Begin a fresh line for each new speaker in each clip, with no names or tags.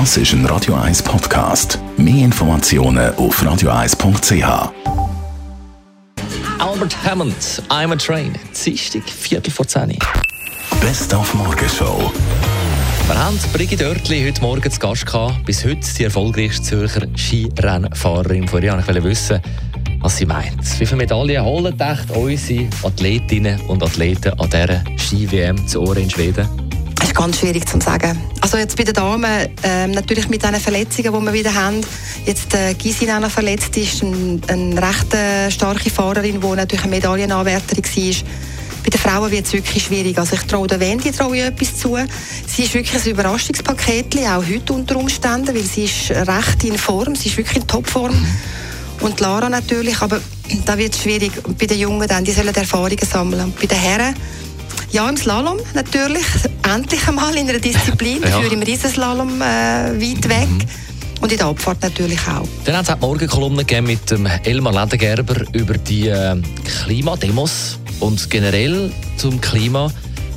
Das ist ein Radio 1 Podcast. Mehr Informationen auf radio1.ch.
Albert Hammond, I'm a Train. Dienstag, Viertel vor zehn.
Best auf Morgenshow.
Wir haben Brigitte Oertli heute Morgen zu Gast gehabt. Bis heute die erfolgreichste Zürcher Skirennfahrerin. Von ihr wollte ich wissen, was sie meint. Wie viele Medaillen holen echt unsere Athletinnen und Athleten an dieser Ski-WM zu Ohren in Schweden?
Das ist ganz schwierig zu sagen. Also jetzt bei den Damen, ähm, natürlich mit den Verletzungen, die wir wieder haben. Jetzt äh, Gisin auch verletzt ist, eine ein recht äh, starke Fahrerin, die natürlich eine Medaillenanwärterin war. Bei den Frauen wird es wirklich schwierig. Also ich traue der Wendy traue etwas zu. Sie ist wirklich ein Überraschungspaket, auch heute unter Umständen, weil sie ist recht in Form, sie ist wirklich in Topform. Und Lara natürlich, aber da wird es schwierig. Bei den Jungen dann, die sollen Erfahrungen sammeln. Und bei den Herren, ja, im Slalom natürlich. Endlich einmal in einer Disziplin. ja. Dafür im Riesenslalom äh, weit weg. Mhm. Und in der Abfahrt natürlich auch.
Dann hat es auch die Morgenkolumne mit dem Elmar Ledengerber über die äh, Klimademos und generell zum Klima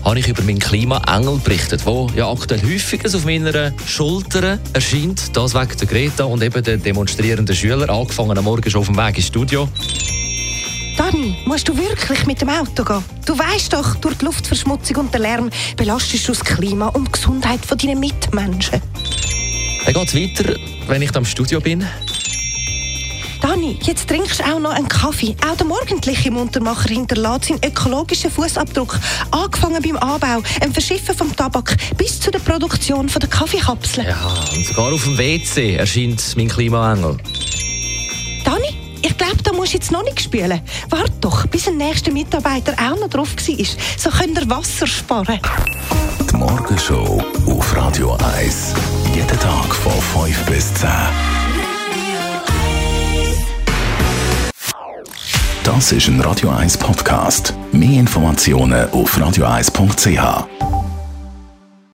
habe ich über meinen Klimaengel berichtet, der ja aktuell häufig auf meiner Schulter erscheint. Das wegen der Greta und eben der demonstrierenden Schüler, angefangen am Morgen schon auf dem Weg ins Studio.
Dani, musst du wirklich mit dem Auto gehen? Du weißt doch, durch die Luftverschmutzung und den Lärm belastest du das Klima und die Gesundheit deiner Mitmenschen.
Dann geht es weiter, wenn ich am Studio bin.
Dani, jetzt trinkst du auch noch einen Kaffee. Auch der morgendliche Muntermacher hinterlässt seinen ökologischen Fußabdruck. Angefangen beim Anbau, dem Verschiffen vom Tabak bis zu der Produktion der Kaffeekapseln.
Ja, und sogar auf dem WC erscheint mein Klimaengel.
Musst jetzt noch nicht spielen. Warte doch, bis der nächste Mitarbeiter auch noch drauf war. So könnt ihr Wasser sparen.
Die Morgenshow auf Radio 1. Jeden Tag von 5 bis 10. Das ist ein Radio 1 Podcast. Mehr Informationen auf radio1.ch.